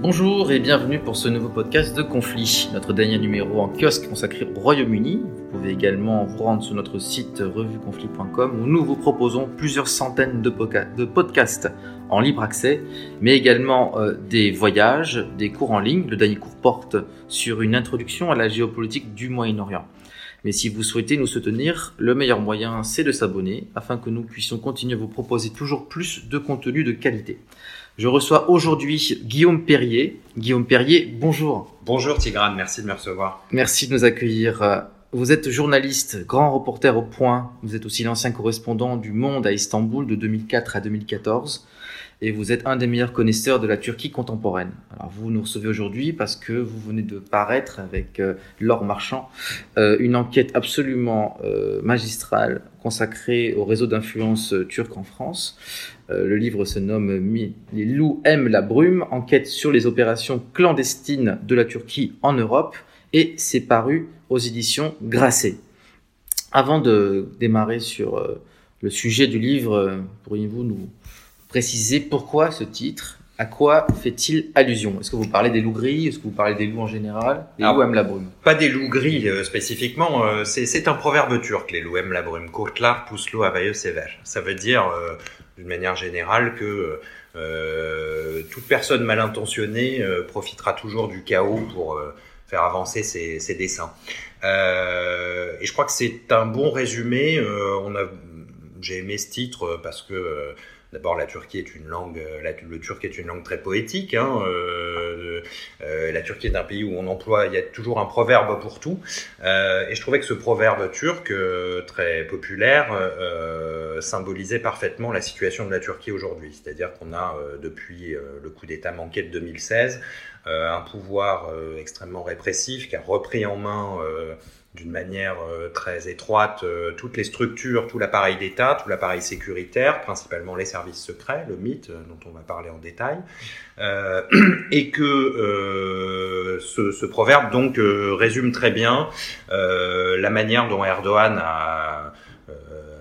Bonjour et bienvenue pour ce nouveau podcast de Conflit, notre dernier numéro en kiosque consacré au Royaume-Uni. Vous pouvez également vous rendre sur notre site revueconflit.com où nous vous proposons plusieurs centaines de, podcasts en libre accès, mais également euh, des voyages, des cours en ligne. Le dernier cours porte sur une introduction à la géopolitique du Moyen-Orient. Mais si vous souhaitez nous soutenir, le meilleur moyen, c'est de s'abonner afin que nous puissions continuer à vous proposer toujours plus de contenu de qualité. Je reçois aujourd'hui Guillaume Perrier. Guillaume Perrier, bonjour. Bonjour Tigrane, merci de me recevoir. Merci de nous accueillir. Vous êtes journaliste, grand reporter au point. Vous êtes aussi l'ancien correspondant du Monde à Istanbul de 2004 à 2014 et vous êtes un des meilleurs connaisseurs de la Turquie contemporaine. Alors vous nous recevez aujourd'hui parce que vous venez de paraître avec euh, Laure Marchand euh, une enquête absolument euh, magistrale consacrée au réseau d'influence turque en France. Le livre se nomme Les loups aiment la brume, enquête sur les opérations clandestines de la Turquie en Europe et c'est paru aux éditions Grasset. Avant de démarrer sur le sujet du livre, pourriez-vous nous préciser pourquoi ce titre? À quoi fait-il allusion? Est-ce que vous parlez des loups gris? Est-ce que vous parlez des loups en général? Les loups aiment la brume Pas des loups gris euh, spécifiquement. Euh, c'est un proverbe turc, les loups aiment la brume. Kurtlar puslo avaye sévère. Ça veut dire, euh, d'une manière générale, que toute personne mal intentionnée profitera toujours du chaos pour faire avancer ses, ses dessins. et je crois que c'est un bon résumé. on a, j'ai aimé ce titre parce que D'abord, la Turquie est une langue, euh, le turc est une langue très poétique. Hein, euh, euh, la Turquie est un pays où on emploie, il y a toujours un proverbe pour tout. Et je trouvais que ce proverbe turc, très populaire, symbolisait parfaitement la situation de la Turquie aujourd'hui. C'est-à-dire qu'on a, depuis le coup d'État manqué de 2016, un pouvoir extrêmement répressif qui a repris en main d'une manière euh, très étroite euh, toutes les structures, tout l'appareil d'État, tout l'appareil sécuritaire, principalement les services secrets, le mythe euh, dont on va parler en détail, et que ce, ce, proverbe donc résume très bien la manière dont Erdogan a,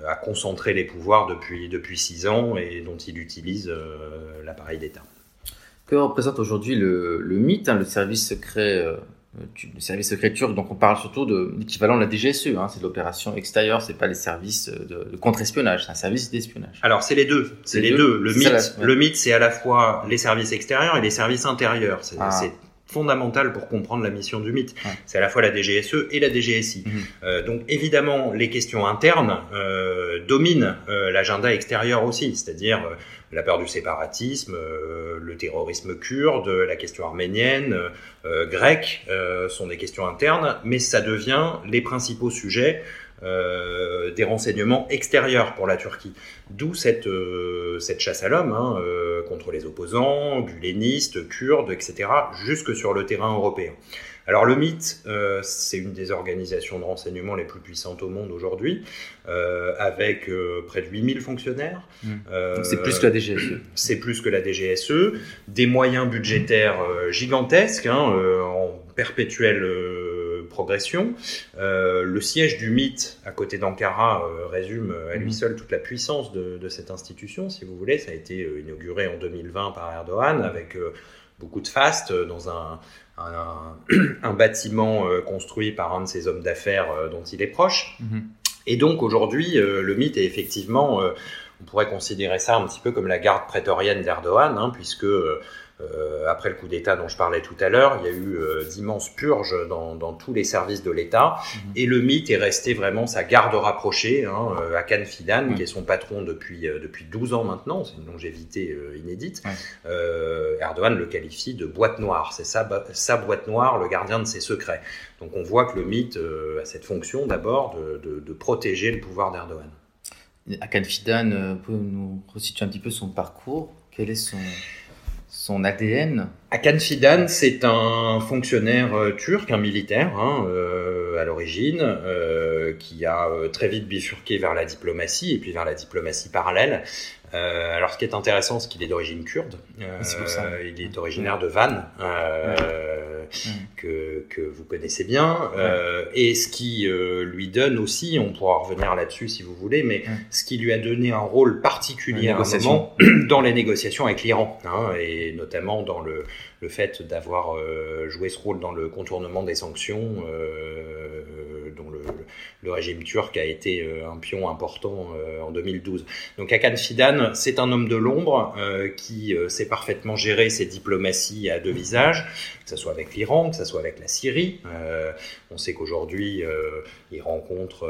a concentré les pouvoirs depuis depuis six ans et dont il utilise l'appareil d'État. Que représente aujourd'hui le, le, mythe, hein, le service secret le service secret turc, donc on parle surtout de l'équivalent de la DGSE, hein, c'est de l'opération extérieure, c'est pas les services de, de contre-espionnage, c'est un service d'espionnage. Alors c'est les deux, c'est les, deux. Le mythe, le mythe, c'est à la fois les services extérieurs et les services intérieurs. C'est ah. Fondamental pour comprendre la mission du mythe. C'est à la fois la DGSE et la DGSI. Mhm. euh, donc évidemment, les questions internes euh, dominent euh, l'agenda extérieur aussi, c'est-à-dire la peur du séparatisme, le terrorisme kurde, la question arménienne, grecque, sont des questions internes, mais ça devient les principaux sujets des renseignements extérieurs pour la Turquie. D'où cette, cette chasse à l'homme hein, contre les opposants, gulénistes, kurdes, etc., jusque sur le terrain européen. Alors le mythe, euh, c'est une des organisations de renseignement les plus puissantes au monde aujourd'hui, euh, avec euh, près de 8000 fonctionnaires. Mmh. c'est plus que la DGSE. C'est plus que la DGSE, des moyens budgétaires gigantesques, hein, en progression. le siège du mythe à côté d'Ankara résume à lui mmh. seul toute la puissance de, de, cette institution, si vous voulez. Ça a été inauguré en 2020 par Erdogan avec beaucoup de faste dans un un, un bâtiment euh, construit par un de ces hommes d'affaires euh, dont il est proche. Mhm. Et donc aujourd'hui, euh, le mythe est effectivement, on pourrait considérer ça un petit peu comme la garde prétorienne d'Erdogan, hein, puisque euh, après le coup d'État dont je parlais tout à l'heure, il y a eu euh, d'immenses purges dans, dans, tous les services de l'État, mhm. et le mythe est resté vraiment sa garde rapprochée, hein, euh, Hakan Fidan, qui est son patron depuis, depuis 12 ans maintenant, c'est une longévité inédite. Erdogan le qualifie de boîte noire, c'est sa, sa boîte noire, le gardien de ses secrets. Donc on voit que le mythe a cette fonction d'abord de, de, de, protéger le pouvoir d'Erdogan. Hakan Fidan, peut nous resituer un petit peu son parcours? Quel est son son ADN Hakan Fidan, c'est un fonctionnaire euh, turc, un militaire hein, euh, à l'origine, euh, qui a très vite bifurqué vers la diplomatie et puis vers la diplomatie parallèle. Euh, alors, ce qui est intéressant, c'est qu'il est d'origine kurde. Pour ça. Il est originaire de Van, que, que vous connaissez bien. et ce qui lui donne aussi, on pourra revenir là-dessus si vous voulez, mais ce qui lui a donné un rôle particulier à un moment dans les négociations avec l'Iran, hein, et notamment dans le, le fait d'avoir joué ce rôle dans le contournement des sanctions dont le, régime turc a été un pion important en 2012. Donc Hakan Fidan, c'est un homme de l'ombre qui sait parfaitement gérer ses diplomaties à deux visages, que ce soit avec l'Iran, que ce soit avec la Syrie. on sait qu'aujourd'hui, il rencontre,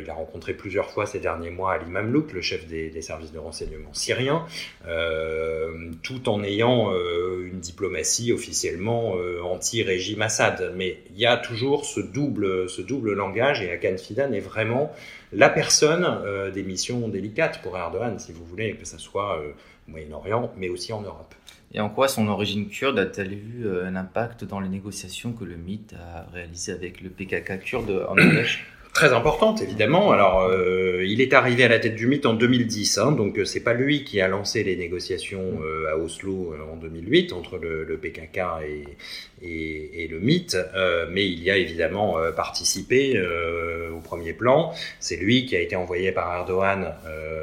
il a rencontré plusieurs fois ces derniers mois Ali Mamlouk, le chef des, des services de renseignement syriens, euh, tout en ayant euh, une diplomatie officiellement euh, anti-régime Assad. Mais il y a toujours ce double, ce double langage et Hakan Fidan est vraiment la personne des missions délicates pour Erdogan, si vous voulez, que ce soit au Moyen-Orient, mais aussi en Europe. Et en quoi son origine kurde a-t-elle eu un impact dans les négociations que le MIT a réalisées avec le PKK kurde en Norvège très importante évidemment. Alors, euh, il est arrivé à la tête du mythe en 2010, hein, donc euh, c'est pas lui qui a lancé les négociations euh, à Oslo en 2008 entre le, le PKK et, et, et le mythe, euh, mais il y a évidemment euh, participé euh, au premier plan. C'est lui qui a été envoyé par Erdogan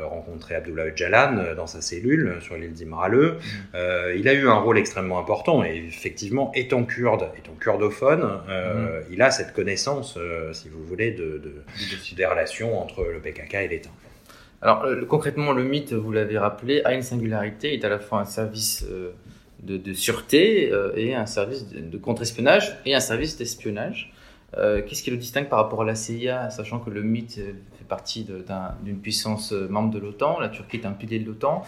rencontrer Abdullah Öcalan dans sa cellule sur l'île d'Imraleux. Mmh. il a eu un rôle extrêmement important et effectivement, étant kurde, étant kurdophone, mmh. il a cette connaissance, si vous voulez, de, de, des relations entre le PKK et l'État. Alors concrètement, le mythe, vous l'avez rappelé, a une singularité, est à la fois un service de, sûreté euh, et un service de, contre-espionnage et un service d'espionnage. Euh, qu'est-ce qui le distingue par rapport à la CIA, sachant que le mythe euh, fait partie d'une puissance membre de l'OTAN, la Turquie est un pilier de l'OTAN.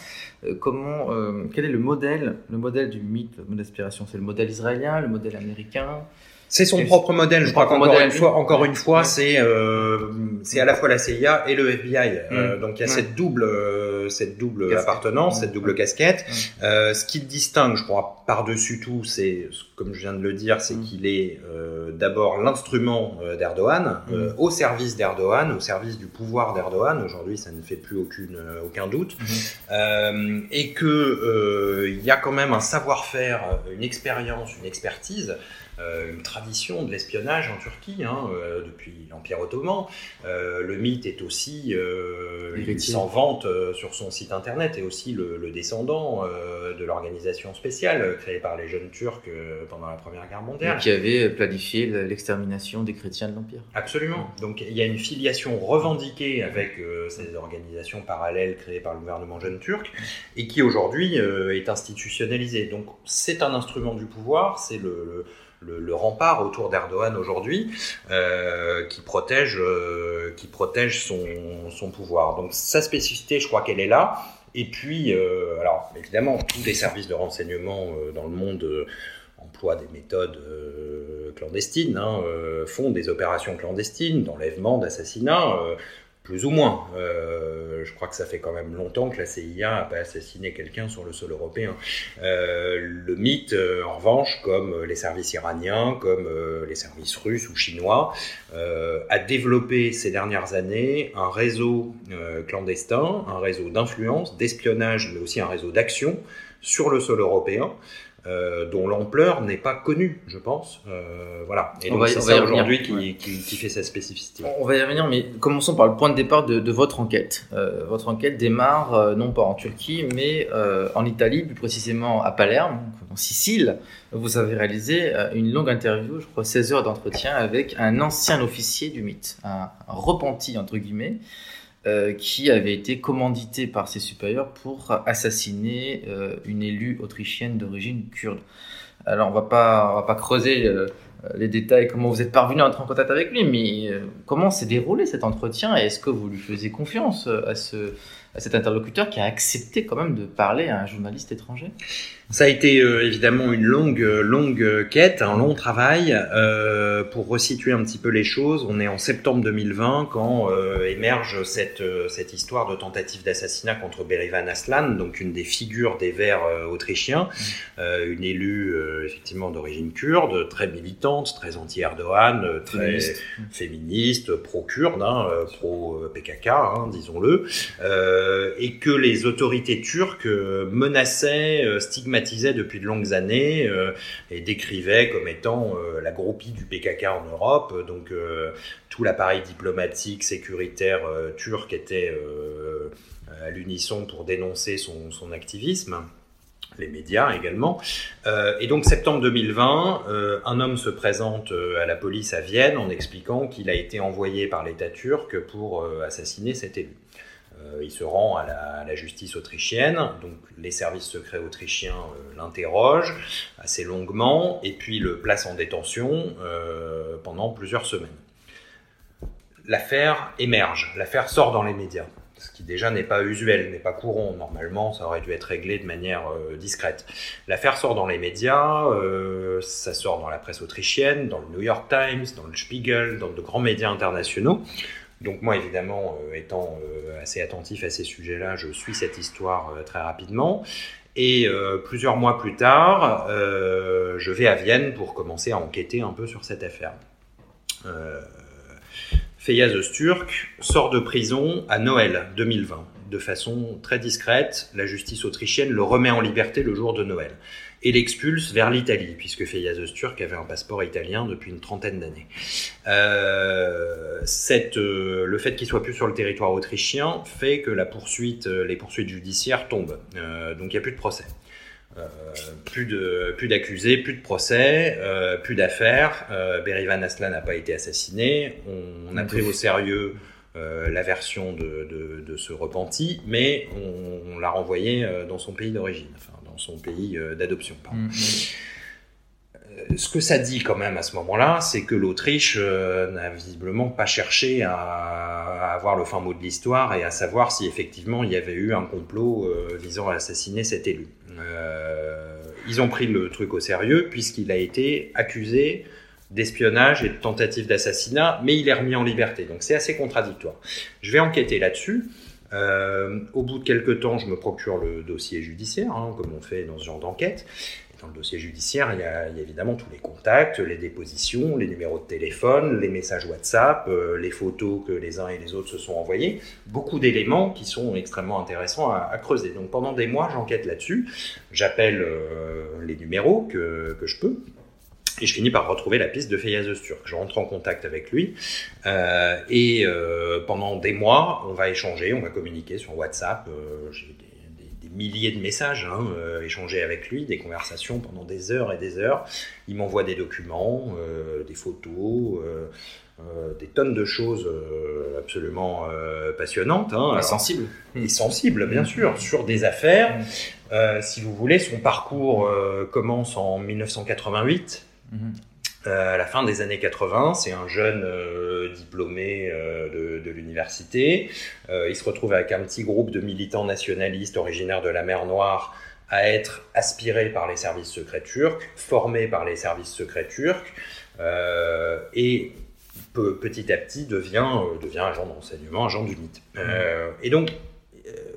comment, quel est le modèle, le modèle du mythe, le modèle d'aspiration? C'est le modèle israélien, le modèle américain? C'est son propre modèle. Je crois qu'encore une fois, encore une fois, c'est euh, c'est à la fois la CIA et le FBI. Euh, mm. donc il y a cette double euh, cette double appartenance, cette double casquette. Euh, ce qui le distingue, je crois, par dessus tout, c'est comme je viens de le dire, c'est mm. qu'il est, euh, d'abord l'instrument d'Erdogan, mm. au service d'Erdogan, au service du pouvoir d'Erdogan. Aujourd'hui, ça ne fait plus aucune aucun doute, et que il y a quand même un savoir-faire, une expérience, une expertise une tradition de l'espionnage en Turquie hein, euh, depuis l'Empire ottoman. Euh, le mythe est aussi, il s'en vante sur son site internet, et aussi le, descendant de l'organisation spéciale créée par les jeunes Turcs pendant la Première Guerre mondiale. qui avait planifié l'extermination des chrétiens de l'Empire. Absolument. Donc il y a une filiation revendiquée avec ces organisations parallèles créées par le gouvernement jeune turc, et qui aujourd'hui est institutionnalisée. Donc c'est un instrument du pouvoir, c'est le le, le rempart autour d'Erdogan aujourd'hui euh, qui protège, euh, qui protège son, son, pouvoir. Donc sa spécificité, je crois qu'elle est là. Et puis, euh, alors évidemment, tous les services de renseignement euh, dans le monde euh, emploient des méthodes clandestines, hein, font des opérations clandestines d'enlèvement, d'assassinat plus ou moins. Euh, je crois que ça fait quand même longtemps que la CIA n'a pas assassiné quelqu'un sur le sol européen. Euh, le mythe, euh, en revanche, comme les services iraniens, comme les services russes ou chinois, a développé ces dernières années un réseau clandestin, un réseau d'influence, d'espionnage, mais aussi un réseau d'action sur le sol européen. Euh, dont l'ampleur n'est pas connue, je pense. Euh, voilà. Et donc c'est ça aujourd'hui qui, qui, qui, fait sa spécificité. On va y revenir, mais commençons par le point de départ de, de votre enquête. Euh, votre enquête démarre euh, non pas en Turquie, mais euh, en Italie, plus précisément à Palerme, en Sicile. Vous avez réalisé une longue interview, je crois 16 heures d'entretien, avec un ancien officier du mythe, un, un repenti entre guillemets. Euh, qui avait été commandité par ses supérieurs pour assassiner euh, une élue autrichienne d'origine kurde. Alors on va pas, on va pas creuser euh, les détails, comment vous êtes parvenu à entrer en contact avec lui, mais comment s'est déroulé cet entretien et est-ce que vous lui faisiez confiance à, ce, à cet interlocuteur qui a accepté quand même de parler à un journaliste étranger? Ça a été euh, évidemment une longue, longue quête, un long travail euh, pour resituer un petit peu les choses. On est en septembre 2020 quand euh, émerge cette, euh, cette histoire de tentative d'assassinat contre Berivan Aslan, donc une des figures des Verts autrichiens, une élue effectivement d'origine kurde, très militante, très anti-Erdogan, très féministe, féministe pro-kurde, hein, pro-PKK, hein, disons-le, et que les autorités turques menaçaient, stigmatisaient depuis de longues années euh, et décrivait comme étant euh, la groupie du PKK en Europe. Donc euh, tout l'appareil diplomatique, sécuritaire turc était à l'unisson pour dénoncer son, activisme. les médias également. Et donc septembre 2020, euh, un homme se présente à la police à Vienne en expliquant qu'il a été envoyé par l'État turc pour assassiner cet élu. Il se rend à la, justice autrichienne, donc les services secrets autrichiens l'interrogent assez longuement et puis le placent en détention pendant plusieurs semaines. L'affaire émerge, l'affaire sort dans les médias ce qui déjà n'est pas usuel, n'est pas courant. Normalement, ça aurait dû être réglé de manière euh, discrète. L'affaire sort dans les médias, euh, ça sort dans la presse autrichienne, dans le New York Times, dans le Spiegel, dans de grands médias internationaux. Donc moi, évidemment, euh, étant assez attentif à ces sujets-là, je suis cette histoire très rapidement. Et plusieurs mois plus tard, je vais à Vienne pour commencer à enquêter un peu sur cette affaire. Feyyaz Öztürk sort de prison à Noël 2020. De façon très discrète, la justice autrichienne le remet en liberté le jour de Noël et l'expulse vers l'Italie, puisque Feyyaz Öztürk avait un passeport italien depuis une trentaine d'années. Euh, euh, le fait qu'il soit plus sur le territoire autrichien fait que la poursuite, euh, les poursuites judiciaires tombent. donc il n'y a plus de procès. Plus de plus d'accusés, plus de procès, plus d'affaires. Berivan Aslan n'a pas été assassiné. On, a pris au sérieux la version de, de, ce repenti, mais on, l'a renvoyé dans son pays d'origine, enfin dans son pays d'adoption. Mm, mm. Ce que ça dit quand même à ce moment-là, c'est que l'Autriche n'a visiblement pas cherché à, à, avoir le fin mot de l'histoire et à savoir si effectivement il y avait eu un complot visant à assassiner cet élu. Euh, ils ont pris le truc au sérieux puisqu'il a été accusé d'espionnage et de tentative d'assassinat, mais il est remis en liberté. Donc c'est assez contradictoire. Je vais enquêter là-dessus. Euh, au bout de quelques temps, je me procure le dossier judiciaire, hein, comme on fait dans ce genre d'enquête. Dans le dossier judiciaire, il y, a, évidemment tous les contacts, les dépositions, les numéros de téléphone, les messages WhatsApp, euh, les photos que les uns et les autres se sont envoyés. Beaucoup d'éléments qui sont extrêmement intéressants à, creuser. Donc pendant des mois, j'enquête là-dessus. J'appelle euh, les numéros que, que, je peux. Et je finis par retrouver la piste de Feyyaz Öztürk. Je rentre en contact avec lui. Euh, et pendant des mois, on va échanger, on va communiquer sur WhatsApp. J'ai milliers de messages hein, euh, échangés avec lui, des conversations pendant des heures et des heures. Il m'envoie des documents, euh, des photos, euh, des tonnes de choses absolument passionnantes. Hein. sensibles. Et sensibles, bien sûr, sur des affaires. si vous voulez, son parcours commence en 1988. Euh, à la fin des années 80, c'est un jeune euh, diplômé euh, de, l'université. il se retrouve avec un petit groupe de militants nationalistes originaires de la mer Noire à être aspirés par les services secrets turcs, formés par les services secrets turcs, et petit à petit devient, devient agent de renseignement, agent du MIT. Mmh. et donc,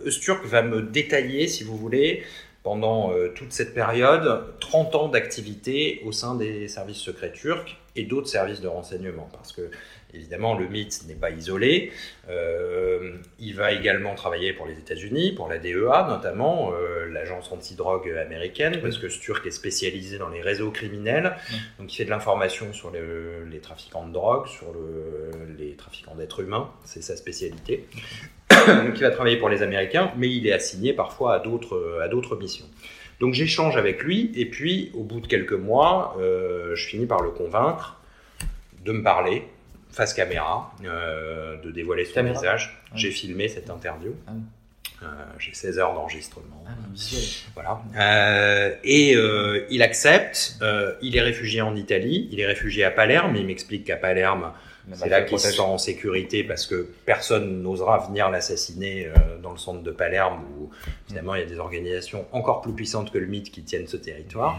Öztürk va me détailler, si vous voulez, pendant euh, toute cette période 30 ans d'activité au sein des services secrets turcs et d'autres services de renseignement. Parce que, évidemment, le mythe n'est pas isolé. Euh, il va également travailler pour les États-Unis, pour la DEA notamment, euh, l'agence antidrogue américaine, parce que ce Turc est spécialisé dans les réseaux criminels. Donc, il fait de l'information sur les trafiquants de drogue, sur les trafiquants d'êtres humains. C'est sa spécialité. donc il va travailler pour les Américains, mais il est assigné parfois à d'autres à d'autres missions. Donc j'échange avec lui, et puis au bout de quelques mois, euh, je finis par le convaincre de me parler face caméra, euh, de dévoiler son visage. Ah J'ai filmé cette interview. Ah euh, j'ai 16 heures d'enregistrement. Ah, voilà. et il accepte. il est réfugié en Italie. Il est réfugié à Palerme. Il m'explique qu'à Palerme, c'est là qu'il se sent en sécurité parce que personne n'osera venir l'assassiner euh, dans le centre de Palerme où finalement il y a des organisations encore plus puissantes que le mythe qui tiennent ce territoire.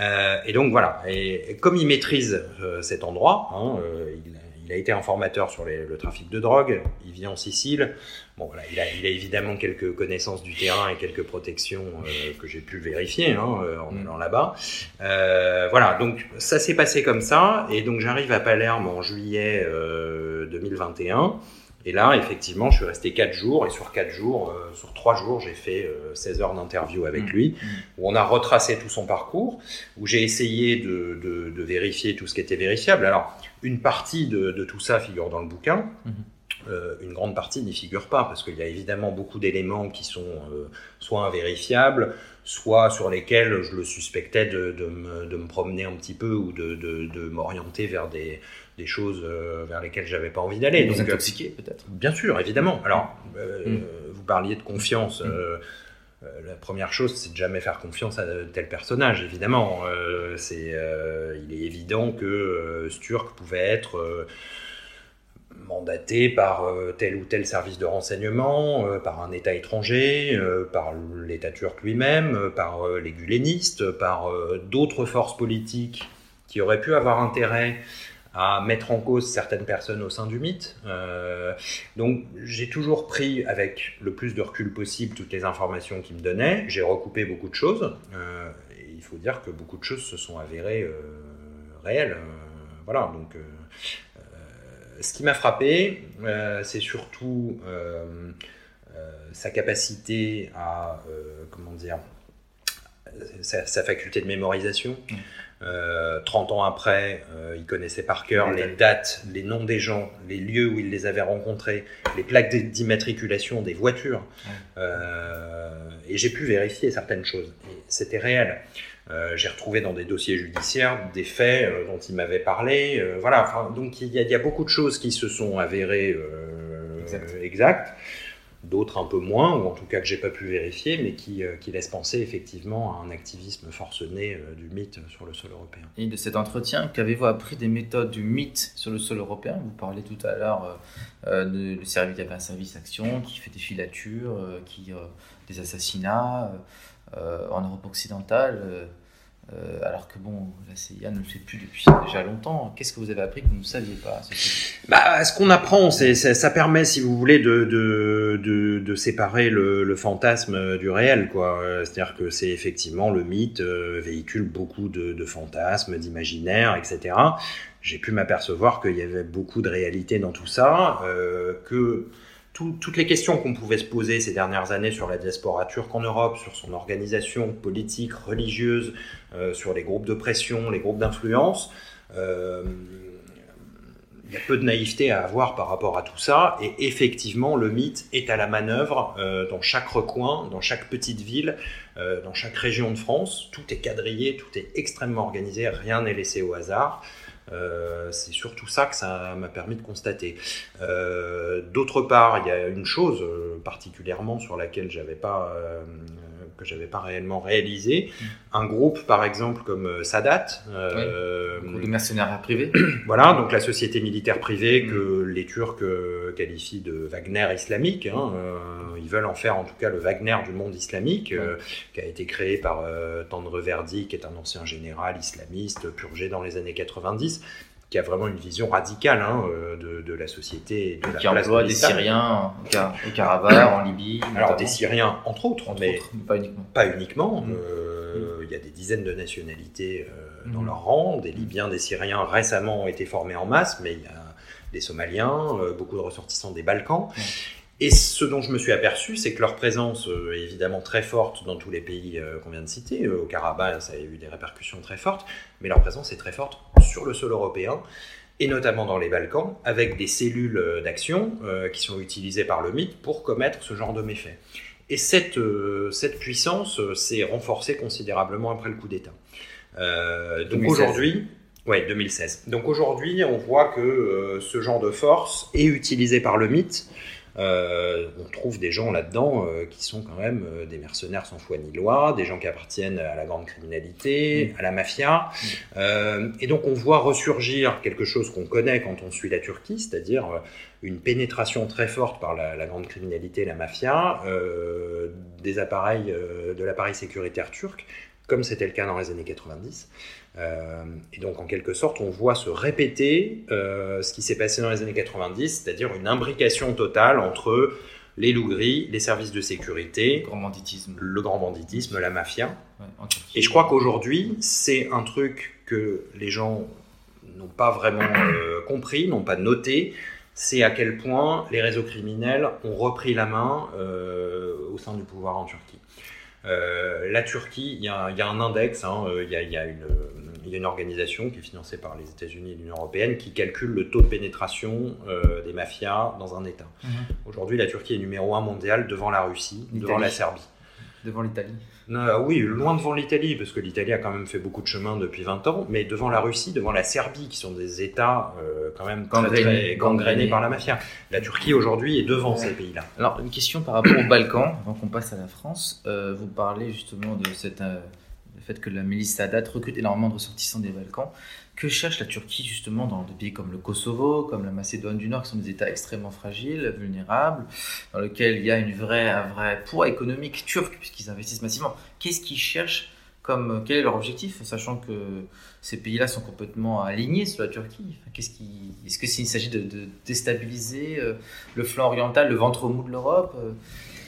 Euh, et donc voilà. Et, comme il maîtrise euh, cet endroit, hein, il, il, a été informateur sur les, le trafic de drogue. Il vit en Sicile. Bon, voilà, il, a, il a évidemment quelques connaissances du terrain et quelques protections euh, que j'ai pu vérifier hein, euh, en mm. allant là-bas. Euh, voilà, donc ça s'est passé comme ça. Et donc j'arrive à Palerme en juillet 2021. Et là, effectivement, je suis resté 4 jours, et sur 4 jours, sur 3 jours, j'ai fait 16 heures d'interview avec mm. lui, mm. où on a retracé tout son parcours, où j'ai essayé de, de, de, vérifier tout ce qui était vérifiable. Alors, une partie de, de tout ça figure dans le bouquin, euh, une grande partie n'y figure pas, parce qu'il y a évidemment beaucoup d'éléments qui sont euh, soit invérifiables, soit sur lesquels je le suspectais de, de, me, de me, promener un petit peu ou de, de m'orienter vers des, des choses euh, vers lesquelles j'avais pas envie d'aller. Vous intoxiquer peut-être? Bien sûr, évidemment. Alors, mm. vous parliez de confiance. Mm. la première chose, c'est de jamais faire confiance à tel personnage, évidemment. c'est, il est évident que Sturck pouvait être mandaté par euh, tel ou tel service de renseignement, euh, par un État étranger, euh, par l'État turc lui-même, par les gulénistes, par d'autres forces politiques qui auraient pu avoir intérêt à mettre en cause certaines personnes au sein du mythe. donc j'ai toujours pris avec le plus de recul possible toutes les informations qu'il me donnait. J'ai recoupé beaucoup de choses. et il faut dire que beaucoup de choses se sont avérées réelles. voilà, donc ce qui m'a frappé, euh, c'est surtout euh, euh, sa capacité à, comment dire, sa, faculté de mémorisation. 30 ans après, il connaissait par cœur les dates, les noms des gens, les lieux où il les avait rencontrés, les plaques d'immatriculation des voitures. et j'ai pu vérifier certaines choses. C'était réel. Euh, j'ai retrouvé dans des dossiers judiciaires des faits euh, dont il m'avait parlé. Euh, voilà, donc il y, a, beaucoup de choses qui se sont avérées exactes, d'autres un peu moins, ou en tout cas que j'ai pas pu vérifier, mais qui, qui laissent penser effectivement à un activisme forcené du mythe sur le sol européen. Et de cet entretien, qu'avez-vous appris des méthodes du mythe sur le sol européen? Vous parlez tout à l'heure de, du service, il y avait un service action qui fait des filatures, qui, des assassinats. Euh, en Europe occidentale, euh, euh, alors que bon, la CIA ne le fait plus depuis déjà longtemps. Qu'est-ce que vous avez appris que vous ne saviez pas bah, Ce qu'on apprend, c'est, ça, permet, si vous voulez, de, de, de, séparer le, le, fantasme du réel. Quoi. C'est-à-dire que c'est effectivement le mythe véhicule beaucoup de, de fantasmes, d'imaginaires, etc. J'ai pu m'apercevoir qu'il y avait beaucoup de réalité dans tout ça, que toutes les questions qu'on pouvait se poser ces dernières années sur la diaspora turque en Europe, sur son organisation politique, religieuse, euh, sur les groupes de pression, les groupes d'influence, euh, il y a peu de naïveté à avoir par rapport à tout ça. Et effectivement, le mythe est à la manœuvre euh, dans chaque recoin, dans chaque petite ville, dans chaque région de France. Tout est quadrillé, tout est extrêmement organisé, rien n'est laissé au hasard. Euh, c'est surtout ça que ça m'a permis de constater. Euh, d'autre part, il y a une chose euh, particulièrement sur laquelle j'avais pas que j'avais pas réellement réalisé. Mm. Un groupe, par exemple, comme euh, Sadat, euh, de mercenaires privés. voilà, donc la société militaire privée mm. que les Turcs euh, qualifient de Wagner islamique. Hein, ils veulent en faire en tout cas le Wagner du monde islamique, qui a été créé par Tandre Verdi, qui est un ancien général islamiste purgé dans les années 90 qui a vraiment une vision radicale hein, euh, de, de, la société. De qui emploie des Syriens au Karabakh, en Libye. Alors des Syriens entre autres, mais, pas uniquement. Pas uniquement. Mm. Euh, il y a des dizaines de nationalités euh, dans mm. leur rang. Des Libyens, des Syriens récemment ont été formés en masse, mais il y a des Somaliens, beaucoup de ressortissants des Balkans. Et ce dont je me suis aperçu, c'est que leur présence est évidemment très forte dans tous les pays qu'on vient de citer. Au Karabakh, ça a eu des répercussions très fortes, mais leur présence est très forte sur le sol européen, et notamment dans les Balkans, avec des cellules euh, d'action euh, qui sont utilisées par le mythe pour commettre ce genre de méfaits. Et cette, euh, cette puissance s'est renforcée considérablement après le coup d'État. donc aujourd'hui, ouais, 2016. Donc aujourd'hui, on voit que ce genre de force est utilisé par le mythe euh, on trouve des gens là-dedans euh, qui sont quand même euh, des mercenaires sans foi ni loi, des gens qui appartiennent à la grande criminalité, mm. à la mafia. Mm. et donc on voit ressurgir quelque chose qu'on connaît quand on suit la Turquie, c'est-à-dire une pénétration très forte par la, grande criminalité, la mafia, des appareils, de l'appareil sécuritaire turc, comme c'était le cas dans les années 90. Euh, et donc, en quelque sorte, on voit se répéter euh, ce qui s'est passé dans les années 90, c'est-à-dire une imbrication totale entre les loups gris, les services de sécurité, le grand banditisme, le grand banditisme, la mafia. et je crois qu'aujourd'hui, c'est un truc que les gens n'ont pas vraiment euh, compris, n'ont pas noté, c'est à quel point les réseaux criminels ont repris la main au sein du pouvoir en Turquie. La Turquie, il y, a un index, hein, il y, a une il y a une organisation qui est financée par les États-Unis et l'Union européenne qui calcule le taux de pénétration des mafias dans un État. Mhm. Aujourd'hui, la Turquie est numéro un mondial devant la Russie, devant la Serbie. Devant l'Italie oui, loin devant l'Italie, parce que l'Italie a quand même fait beaucoup de chemin depuis 20 ans, mais devant la Russie, devant la Serbie, qui sont des États euh, quand même gangrénés, gangrénés par la mafia. La Turquie aujourd'hui est devant ces pays-là. Alors, une question par rapport aux Balkans, avant qu'on passe à la France. Euh, vous parlez justement de cette, euh, le fait que la milice Sadat recrute énormément de ressortissants des Balkans. Que cherche la Turquie justement dans des pays comme le Kosovo, comme la Macédoine du Nord, qui sont des États extrêmement fragiles, vulnérables, dans lesquels il y a un vrai poids économique turc puisqu'ils investissent massivement. Qu'est-ce qu'ils cherchent comme quel est leur objectif, sachant que ces pays-là sont complètement alignés sur la Turquie? Qu'est-ce est-ce que s'il s'agit de, de, déstabiliser euh, le flanc oriental, le ventre mou de l'Europe euh,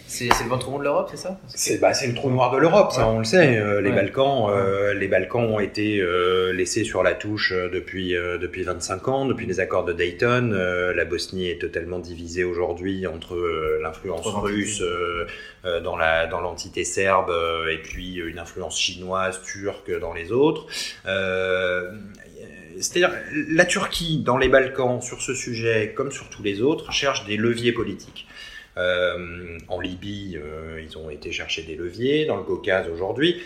c'est le ventre rond de l'Europe, c'est ça? C'est bah, le trou noir de l'Europe, ça on le sait. Euh, les Balkans, euh, les Balkans ont été euh, laissés sur la touche depuis depuis 25 ans, depuis les accords de Dayton. la Bosnie est totalement divisée aujourd'hui entre l'influence russe dans la dans l'entité serbe et puis une influence chinoise, turque dans les autres. c'est-à-dire, la Turquie, dans les Balkans, sur ce sujet, comme sur tous les autres, cherche des leviers politiques. Euh, en Libye, euh, ils ont été chercher des leviers, dans le Caucase aujourd'hui.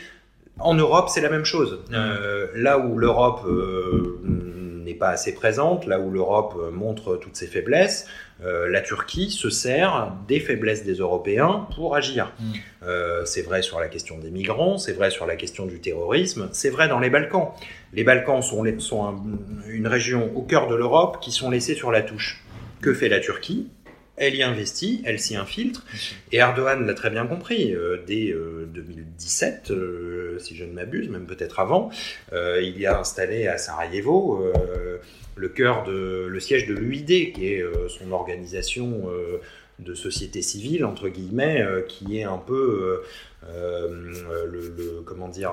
En Europe, c'est la même chose. Euh, là où l'Europe n'est pas assez présente, là où l'Europe montre toutes ses faiblesses, la Turquie se sert des faiblesses des Européens pour agir. Mmh. c'est vrai sur la question des migrants, c'est vrai sur la question du terrorisme, c'est vrai dans les Balkans. Les Balkans sont, sont une région au cœur de l'Europe qui sont laissés sur la touche. Que fait la Turquie? Elle y investit, elle s'y infiltre. Et Erdogan l'a très bien compris. Euh, dès 2017, euh, euh, si je ne m'abuse, même peut-être avant, il y a installé à Sarajevo le cœur de le siège de l'UID, qui est son organisation de société civile entre guillemets, qui est un peu le, comment dire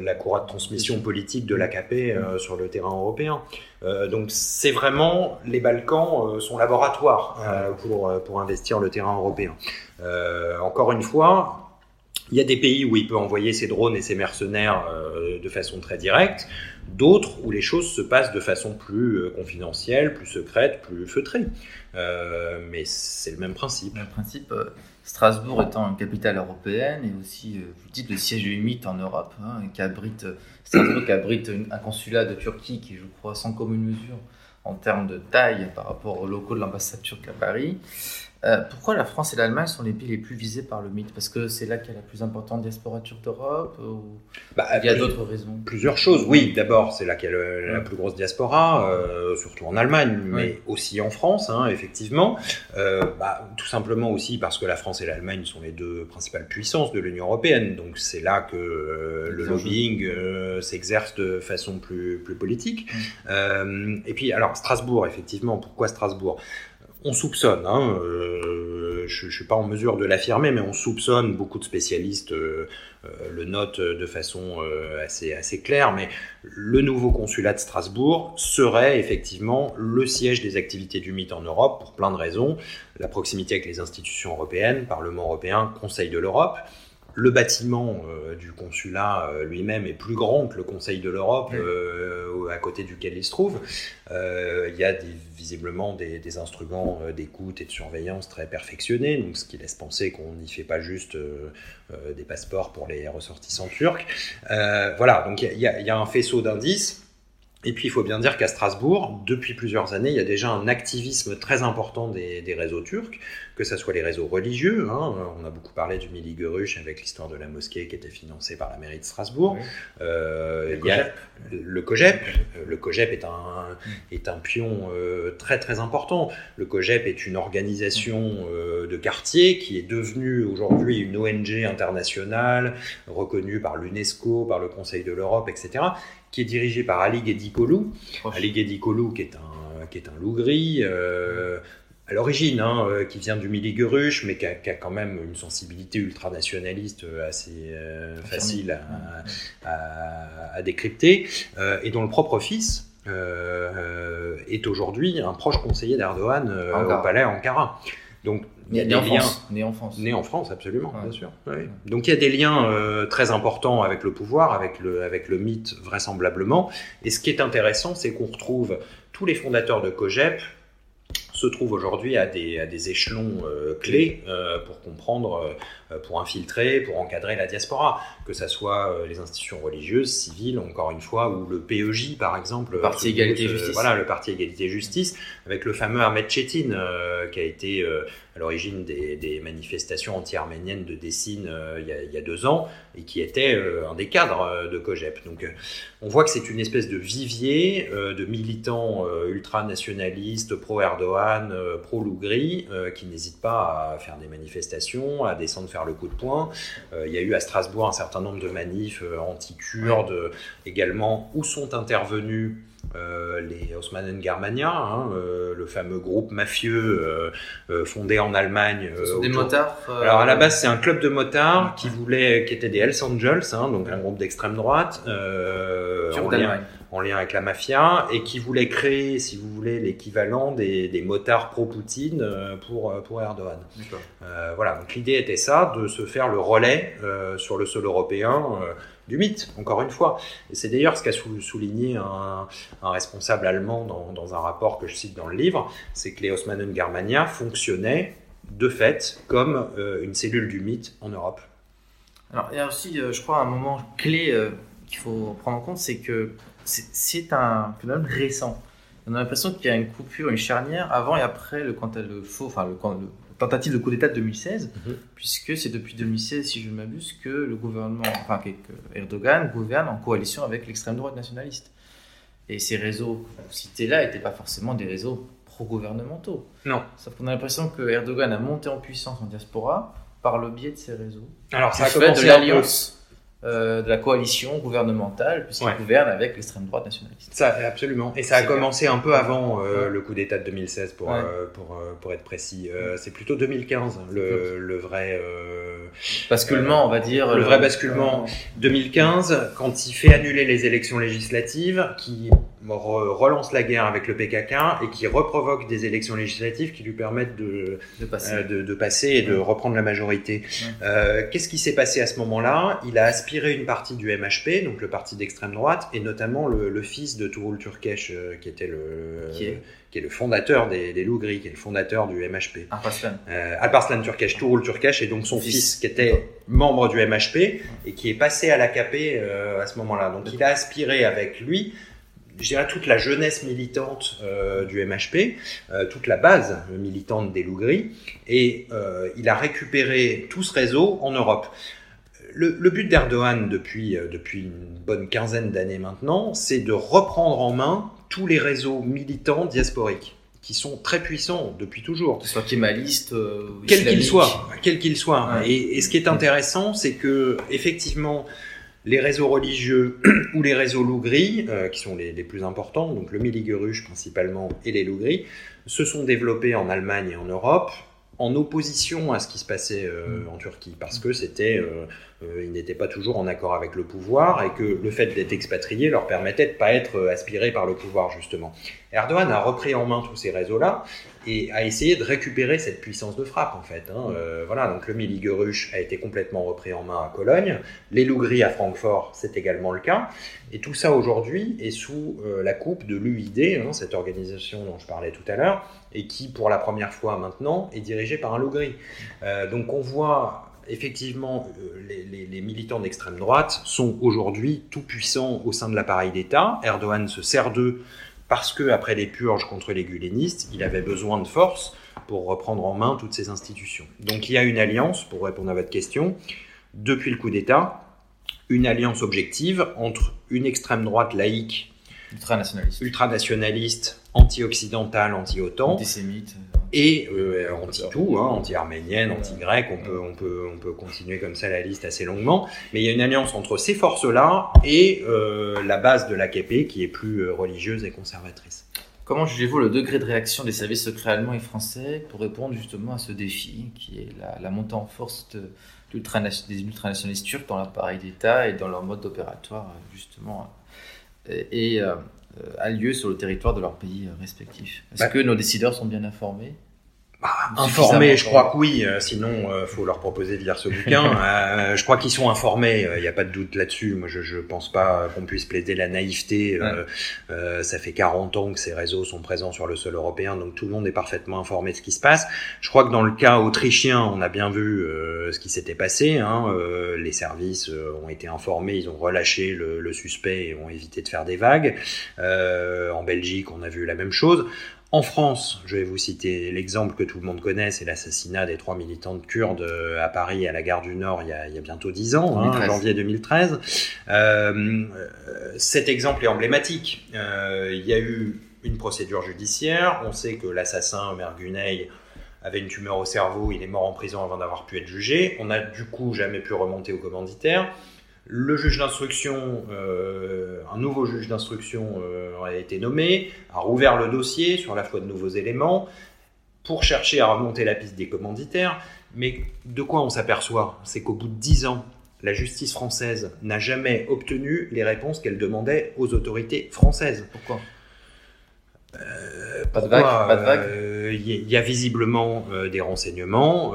la courroie de transmission politique de l'AKP sur le terrain européen. Euh, donc c'est vraiment les Balkans, euh, son laboratoire euh, pour, pour investir le terrain européen. encore une fois, il y a des pays où il peut envoyer ses drones et ses mercenaires de façon très directe, d'autres où les choses se passent de façon plus confidentielle, plus secrète, plus feutrée. mais c'est le même principe. Le principe, Strasbourg étant une capitale européenne et aussi, vous dites, le siège du en Europe, hein, qui abrite qui abrite un consulat de Turquie qui, je crois, sans commune mesure en termes de taille par rapport aux locaux de l'ambassade turque à Paris. Euh, pourquoi la France et l'Allemagne sont les pays les plus visés par le mythe? Parce que c'est là qu'il y a la plus importante diaspora turque d'Europe ou bah, il y a d'autres raisons? Plusieurs choses. Oui, d'abord, c'est là qu'il y a la plus grosse diaspora, euh, surtout en Allemagne, mais aussi en France, hein, effectivement. Euh, bah, tout simplement aussi parce que la France et l'Allemagne sont les deux principales puissances de l'Union européenne. Donc c'est là que le lobbying s'exerce de façon plus, plus politique. et puis, alors, Strasbourg, effectivement, pourquoi Strasbourg? On soupçonne, hein, euh, je ne suis pas en mesure de l'affirmer, mais on soupçonne, beaucoup de spécialistes euh, euh, le notent de façon assez, assez claire, mais le nouveau consulat de Strasbourg serait effectivement le siège des activités du mythe en Europe pour plein de raisons. La proximité avec les institutions européennes, Parlement européen, Conseil de l'Europe, le bâtiment euh, du consulat euh, lui-même est plus grand que le Conseil de l'Europe euh, à côté duquel il se trouve. il y a visiblement des, instruments d'écoute et de surveillance très perfectionnés, donc ce qui laisse penser qu'on n'y fait pas juste des passeports pour les ressortissants turcs. voilà, donc il y, a un faisceau d'indices et puis il faut bien dire qu'à Strasbourg, depuis plusieurs années, il y a déjà un activisme très important des, des réseaux turcs, que ce soit les réseaux religieux. Hein, on a beaucoup parlé du Mili Gurush avec l'histoire de la mosquée qui était financée par la mairie de Strasbourg. Euh, il y a le COGEP. Le COGEP est un, est un pion euh, très très important. Le COGEP est une organisation euh, de quartier qui est devenue aujourd'hui une ONG internationale reconnue par l'UNESCO, par le Conseil de l'Europe, etc qui est dirigé par Ali Ghedi-Kolou. Ali Ghedi-Kolou, qui est un, qui est un loup gris, euh, à l'origine, hein, euh, qui vient du Milieu-Guruche, mais qui a, quand même une sensibilité ultranationaliste euh, assez facile à, à, décrypter, et dont le propre fils est aujourd'hui un proche conseiller d'Erdogan au palais Ankara. Donc, il y a des liens. né en France. Né en France, absolument, bien sûr. Donc, il y a des liens euh, très importants avec le pouvoir, avec le, avec le mythe, vraisemblablement. Et ce qui est intéressant, c'est qu'on retrouve tous les fondateurs de COGEP, se trouvent aujourd'hui à des, à des échelons euh, clés euh, pour comprendre, euh, pour infiltrer, pour encadrer la diaspora, que ce soit les institutions religieuses, civiles, encore une fois, ou le PEJ par exemple. Le Parti Égalité Justice. Voilà, le Parti Égalité Justice, avec le fameux Ahmed Chetin, qui a été à l'origine des, des, manifestations anti-arméniennes de Dessine il, y a, il, y a, deux ans, et qui était un des cadres de COGEP. Donc on voit que c'est une espèce de vivier de militants ultranationalistes, pro-Erdogan, euh, pro-Lougri euh, qui n'hésitent pas à faire des manifestations, à descendre faire le coup de poing. Euh, il y a eu à Strasbourg un certain nombre de manifs anti-kurdes également où sont intervenus les Osmanen Germania, hein, le fameux groupe mafieux fondé en Allemagne. des motards. Alors à la base c'est un club de motards qui voulait, qui était des Hells Angels, hein, donc un groupe d'extrême droite. en lien, en lien avec la mafia et qui voulait créer, si vous voulez, l'équivalent des, des, motards pro-Poutine euh, pour, euh, pour Erdogan. Euh, voilà, donc l'idée était ça, de se faire le relais euh, sur le sol européen euh, du mythe, encore une fois. Et c'est d'ailleurs ce qu'a souligné un, un, responsable allemand dans, dans, un rapport que je cite dans le livre, c'est que les Osmanen Germania fonctionnaient de fait comme une cellule du mythe en Europe. Alors il y a aussi, je crois, un moment clé qu'il faut prendre en compte, c'est que c'est un phénomène récent. On a l'impression qu'il y a une coupure, une charnière avant et après le, le faux, enfin le, tentative de coup d'État de 2016, mhm. puisque c'est depuis 2016, si je ne m'abuse, que le gouvernement, enfin que Erdogan gouverne en coalition avec l'extrême droite nationaliste. Et ces réseaux que vous citez là n'étaient pas forcément des réseaux pro-gouvernementaux. Non. Sauf qu'on a l'impression que Erdogan a monté en puissance en diaspora par le biais de ces réseaux. Alors ça a commencé de l'alliance euh, de la coalition gouvernementale, puisqu'il gouverne avec l'extrême droite nationaliste. Ça, absolument. Et ça a commencé un peu avant euh, le coup d'État de 2016, pour, euh, pour, euh, pour, être précis. Euh, c'est plutôt 2015, le, le vrai... basculement, on va dire. Le vrai basculement. 2015, quand il fait annuler les élections législatives, qui relance la guerre avec le PKK et qui reprovoque des élections législatives qui lui permettent de, de, passer. Euh, de, de passer. et de reprendre la majorité. Euh, Qu'est-ce qui s'est passé à ce moment-là? Il a aspiré une partie du MHP, donc le parti d'extrême droite, et notamment le, le fils de Tuğrul Türkeş, euh, qui était le... Qui est qui est le fondateur des, des Lougri, qui est le fondateur du MHP. Alparslan. Euh, Alparslan Turkesh, Tuğrul Türkeş, et donc son fils, fils qui était membre du MHP et qui est passé à l'AKP euh, à ce moment-là. Donc il a aspiré avec lui je dirais toute la jeunesse militante euh, du MHP, euh, toute la base militante des Lougris, et euh, il a récupéré tout ce réseau en Europe. Le, le but d'Erdogan depuis, depuis une bonne quinzaine d'années maintenant, c'est de reprendre en main tous les réseaux militants diasporiques qui sont très puissants depuis toujours. Que ce soit kémaliste, euh, quel qu'il soit, quel qu'il soit. Ouais. Et, et, ce qui est intéressant, c'est que effectivement, les réseaux religieux ou les réseaux lougris, euh, qui sont les, les, plus importants, donc le Miligurush principalement et les lougris, se sont développés en Allemagne et en Europe en opposition à ce qui se passait euh, en Turquie, parce que c'était, euh, euh, ils n'étaient pas toujours en accord avec le pouvoir et que le fait d'être expatriés leur permettait de pas être aspirés par le pouvoir justement. Erdogan a repris en main tous ces réseaux-là et a essayé de récupérer cette puissance de frappe en fait. Hein. Euh, voilà, donc le Miligurush a été complètement repris en main à Cologne, les Lougris à Francfort, c'est également le cas, et tout ça aujourd'hui est sous euh, la coupe de l'UID, hein, cette organisation dont je parlais tout à l'heure, et qui pour la première fois maintenant est dirigée par un Lougri. Euh, donc on voit effectivement, les, les, les militants d'extrême droite sont aujourd'hui tout puissants au sein de l'appareil d'État. Erdogan se sert d'eux parce que après les purges contre les gulenistes, il avait besoin de force pour reprendre en main toutes ces institutions. Donc il y a une alliance, pour répondre à votre question, depuis le coup d'État, une alliance objective entre une extrême droite laïque, ultranationaliste, ultranationaliste anti-occidentale, anti-OTAN, antisémite, et euh, anti-tout, hein, anti-arménienne, anti-grecque, on peut, on, peut, on peut continuer comme ça la liste assez longuement, mais il y a une alliance entre ces forces-là et euh, la base de l'AKP qui est plus euh, religieuse et conservatrice. Comment jugez-vous le degré de réaction des services secrets allemands et français pour répondre justement à ce défi qui est la, la montée en force de, des ultranationalistes turcs dans l'appareil d'État et dans leur mode opératoire justement et, et a lieu sur le territoire de leur pays respectif Est-ce bah, que nos décideurs sont bien informés? Bah, informés, je crois que oui. Euh, sinon, euh, faut leur proposer de lire ce bouquin. euh, je crois qu'ils sont informés. Il euh, n'y a pas de doute là-dessus. Moi, je, je pense pas qu'on puisse plaider la naïveté. Euh, ça fait 40 ans que ces réseaux sont présents sur le sol européen, donc tout le monde est parfaitement informé de ce qui se passe. Je crois que dans le cas autrichien, on a bien vu ce qui s'était passé. Hein. les services ont été informés, ils ont relâché le, le, suspect et ont évité de faire des vagues. en Belgique, on a vu la même chose. En France, je vais vous citer l'exemple que tout le monde connaît, c'est l'assassinat des trois militantes kurdes euh, à Paris, à la gare du Nord, il y a, il y a bientôt dix ans, hein, janvier 2013. Euh, cet exemple est emblématique. Euh, il y a eu une procédure judiciaire. On sait que l'assassin, Omer Guney, avait une tumeur au cerveau. Il est mort en prison avant d'avoir pu être jugé. On n'a du coup jamais pu remonter au commanditaire. Le juge d'instruction, euh, un nouveau juge d'instruction euh, a été nommé, a rouvert le dossier sur la foi de nouveaux éléments pour chercher à remonter la piste des commanditaires. Mais de quoi on s'aperçoit? C'est qu'au bout de dix ans, la justice française n'a jamais obtenu les réponses qu'elle demandait aux autorités françaises. Pourquoi? Euh, pas de vague. Pas de vague. Il y, a visiblement des renseignements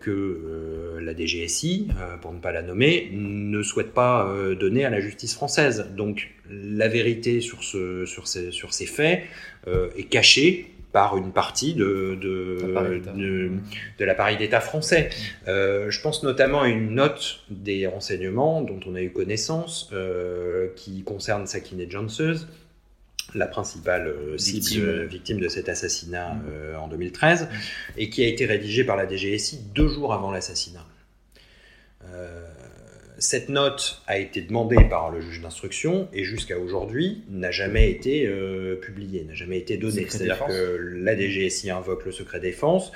que la DGSI, euh, pour ne pas la nommer, ne souhaite pas euh, donner à la justice française. Donc la vérité sur, ce, sur, ces, sur ces faits euh, est cachée par une partie de, de, de, l'appareil d'État français. je pense notamment à une note des renseignements dont on a eu connaissance qui concerne Sakine Janseuse, la principale cible victime. de cet assassinat mm. en 2013, et qui a été rédigée par la DGSI deux jours avant l'assassinat. Euh, cette note a été demandée par le juge d'instruction et jusqu'à aujourd'hui n'a jamais été euh, publiée, n'a jamais été donnée. C'est-à-dire que la DGSI invoque le secret défense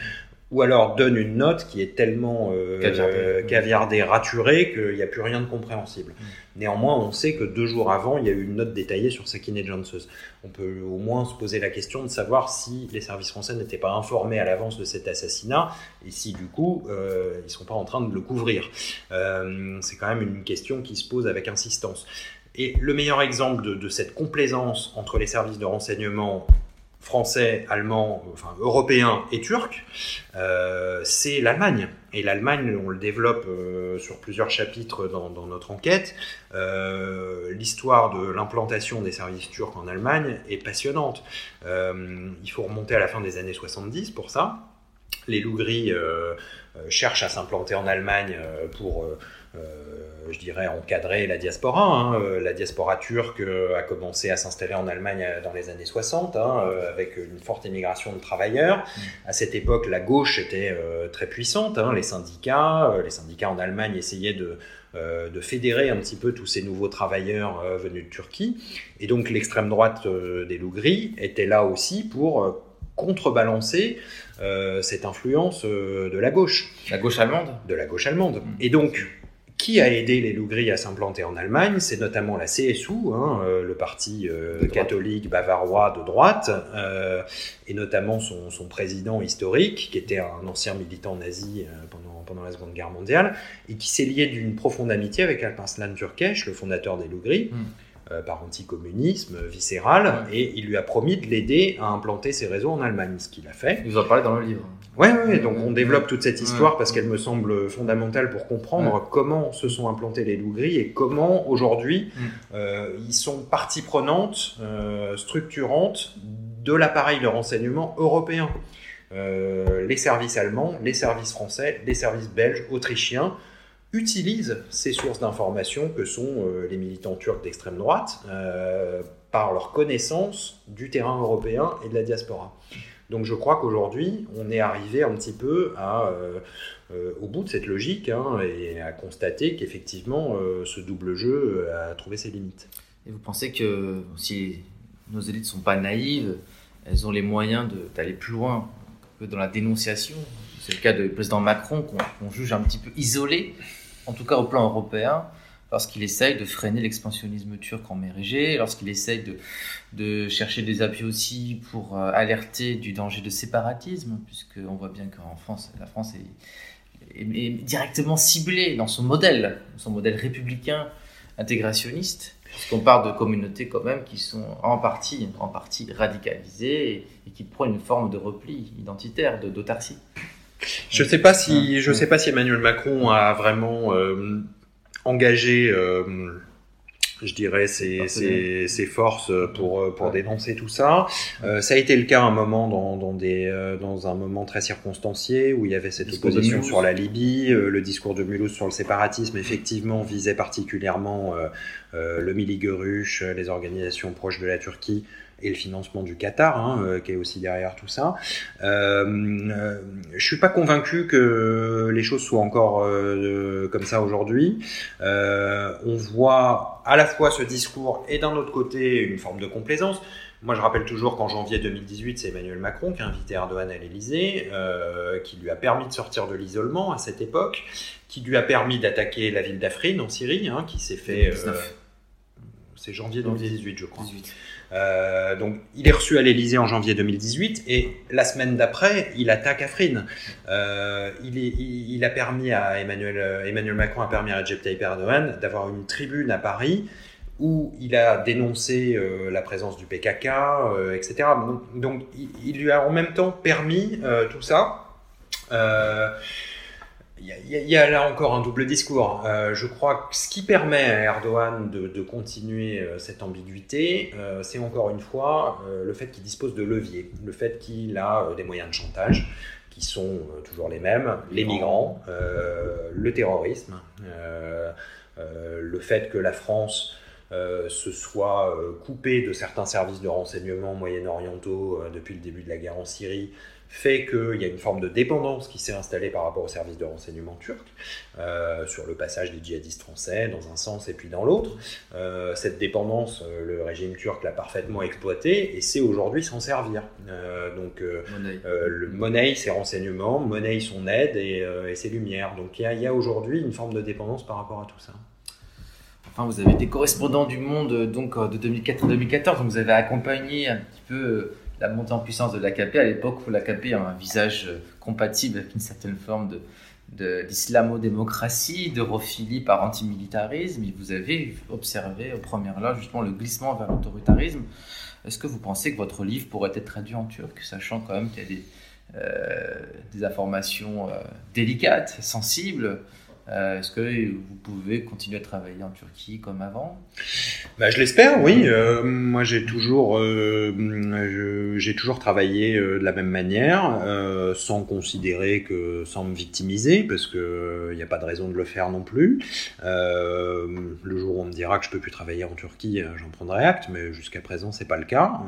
ou alors donne une note qui est tellement euh, caviardée, raturée qu'il n'y a plus rien de compréhensible. Mm. Néanmoins, on sait que deux jours avant, il y a eu une note détaillée sur Sakine et. On peut au moins se poser la question de savoir si les services français n'étaient pas informés à l'avance de cet assassinat et si du coup euh, ils ne sont pas en train de le couvrir. Euh, c'est quand même une question qui se pose avec insistance. Et le meilleur exemple de, de cette complaisance entre les services de renseignement français, allemand, enfin européen et turc, euh, c'est l'Allemagne. Et l'Allemagne, on le développe euh, sur plusieurs chapitres dans, notre enquête. Euh, l'histoire de l'implantation des services turcs en Allemagne est passionnante. il faut remonter à la fin des années 70 pour ça. Les loups gris cherchent à s'implanter en Allemagne pour je dirais, encadrer la diaspora. Hein. Euh, la diaspora turque euh, a commencé à s'installer en Allemagne euh, dans les années 60, hein, avec une forte émigration de travailleurs. Mm. À cette époque, la gauche était très puissante. Hein. Les syndicats, les syndicats en Allemagne essayaient de, de fédérer un petit peu tous ces nouveaux travailleurs venus de Turquie. Et donc l'extrême droite des loups gris était là aussi pour contrebalancer cette influence de la gauche. La gauche allemande? De la gauche allemande. Mm. Et donc, qui a aidé les loups gris à s'implanter en Allemagne? C'est notamment la CSU, hein, euh, le parti euh, catholique bavarois de droite, euh, et notamment son, son, président historique, qui était un ancien militant nazi pendant, pendant la Seconde Guerre mondiale, et qui s'est lié d'une profonde amitié avec Alparslan Türkeş, le fondateur des loups gris. Hmm. Euh, par anticommunisme viscéral, et il lui a promis de l'aider à implanter ses réseaux en Allemagne, ce qu'il a fait. Il vous en parlez dans le livre. Ouais, ouais, donc on développe toute cette histoire parce qu'elle me semble fondamentale pour comprendre comment se sont implantés les loups gris et comment aujourd'hui mm. euh, ils sont partie prenante, euh, structurante de l'appareil de renseignement européen. les services allemands, les services français, les services belges, autrichiens, utilisent ces sources d'information que sont euh, les militants turcs d'extrême droite euh, par leur connaissance du terrain européen et de la diaspora. Donc je crois qu'aujourd'hui, on est arrivé un petit peu euh, au bout de cette logique hein, et à constater qu'effectivement, ce double jeu a trouvé ses limites. Et vous pensez que si nos élites ne sont pas naïves, elles ont les moyens d'aller plus loin que dans la dénonciation? C'est le cas du président Macron qu'on juge un petit peu isolé en tout cas au plan européen, lorsqu'il essaye de freiner l'expansionnisme turc en mer Égée, lorsqu'il essaye de, chercher des appuis aussi pour euh, alerter du danger de séparatisme, puisqu'on voit bien qu'en France, la France est, directement ciblée dans son modèle, son modèle républicain intégrationniste Parce qu'on parle de communautés quand même qui sont en partie, en partie radicalisées et, qui prennent une forme de repli identitaire, d'autarcie. Je sais pas si, je sais pas si Emmanuel Macron a vraiment engagé je dirais, ses, ses, ses, forces pour, pour dénoncer tout ça. Euh, ça a été le cas un moment dans, dans, des, euh, dans un moment très circonstancié où il y avait cette opposition sur la Libye. Euh, le discours de Mulhouse sur le séparatisme, effectivement, visait particulièrement euh, le Miligueruche, les organisations proches de la Turquie et le financement du Qatar, hein, euh, qui est aussi derrière tout ça. Euh, euh, je suis pas convaincu que les choses soient encore euh, comme ça aujourd'hui. Euh, on voit à la fois ce discours et d'un autre côté une forme de complaisance. Moi, je rappelle toujours qu'en janvier 2018, c'est Emmanuel Macron qui a invité Erdogan à l'Elysée, euh, qui lui a permis de sortir de l'isolement à cette époque, qui lui a permis d'attaquer la ville d'Afrin en Syrie, hein, qui s'est fait. c'est janvier 2018, je crois. 18. Euh, donc, il est reçu à l'Elysée en janvier 2018 et la semaine d'après, il attaque Afrin. Euh, il, a permis à Emmanuel, euh, Emmanuel Macron a permis à Recep Tayyip Erdogan d'avoir une tribune à Paris où il a dénoncé la présence du PKK, etc. Donc, il, lui a en même temps permis tout ça. Il y, a là encore un double discours. Euh, je crois que ce qui permet à Erdogan de, de continuer euh, cette ambiguïté, euh, c'est encore une fois le fait qu'il dispose de leviers, le fait qu'il a des moyens de chantage qui sont toujours les mêmes, les migrants, le terrorisme, le fait que la France se soit coupée de certains services de renseignement moyen-orientaux depuis le début de la guerre en Syrie fait qu'il y a une forme de dépendance qui s'est installée par rapport au service de renseignement turc, euh, sur le passage des djihadistes français dans un sens et puis dans l'autre. Euh, cette dépendance, euh, le régime turc l'a parfaitement exploitée et sait aujourd'hui s'en servir. Donc, le monnaie ses renseignements, monnaie son aide et, et ses lumières. Donc il y a, y a aujourd'hui une forme de dépendance par rapport à tout ça. Enfin, vous avez été correspondant du Monde donc de 2004 à 2014, donc vous avez accompagné un petit peu la montée en puissance de l'AKP à l'époque où l'AKP a un visage euh, compatible avec une certaine forme de d'islamo-démocratie, d'europhilie par antimilitarisme, et vous avez observé au premier là justement le glissement vers l'autoritarisme. Est-ce que vous pensez que votre livre pourrait être traduit en turc, sachant quand même qu'il y a des, euh, des informations euh, délicates, sensibles euh, Est-ce que vous pouvez continuer à travailler en Turquie comme avant? Bah, Je l'espère, oui. Euh, moi, j'ai toujours, euh, toujours travaillé de la même manière, sans considérer que, sans me victimiser, parce que il n'y a pas de raison de le faire non plus. le jour où on me dira que je peux plus travailler en Turquie, j'en prendrai acte, mais jusqu'à présent, c'est pas le cas.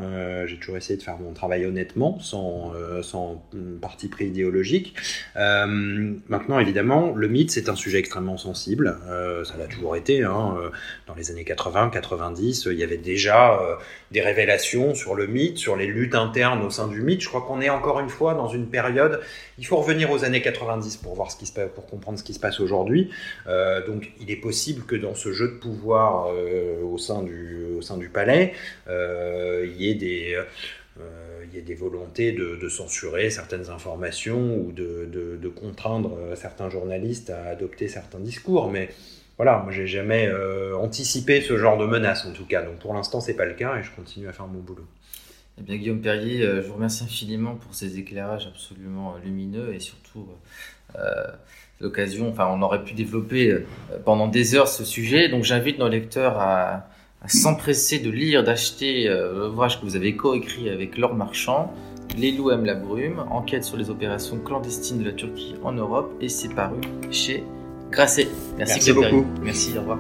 j'ai toujours essayé de faire mon travail honnêtement, sans, sans parti pris idéologique. maintenant, évidemment, le mythe, c'est un sujet extrêmement sensible. Euh, ça l'a toujours été. Hein. Euh, dans les années 80, 90, il y avait déjà euh, des révélations sur le mythe, sur les luttes internes au sein du mythe. Je crois qu'on est encore une fois dans une période. Il faut revenir aux années 90 pour voir ce qui se passe, pour comprendre ce qui se passe aujourd'hui. Euh, donc, il est possible que dans ce jeu de pouvoir euh, au sein du au sein du palais, il y ait des euh, il y a des volontés de, censurer certaines informations ou de, contraindre euh, certains journalistes à adopter certains discours. Mais voilà, moi j'ai jamais euh, anticipé ce genre de menace en tout cas. Donc pour l'instant c'est pas le cas et je continue à faire mon boulot. Eh bien Guillaume Perrier, euh, je vous remercie infiniment pour ces éclairages absolument lumineux et surtout euh, l'occasion. Enfin, on aurait pu développer pendant des heures ce sujet. Donc j'invite nos lecteurs à s'empresser de lire, d'acheter euh, l'ouvrage que vous avez coécrit avec Laure Marchand, Les loups aiment la brume, enquête sur les opérations clandestines de la Turquie en Europe, et c'est paru chez Grasset. Merci, Merci beaucoup. Merci, au revoir.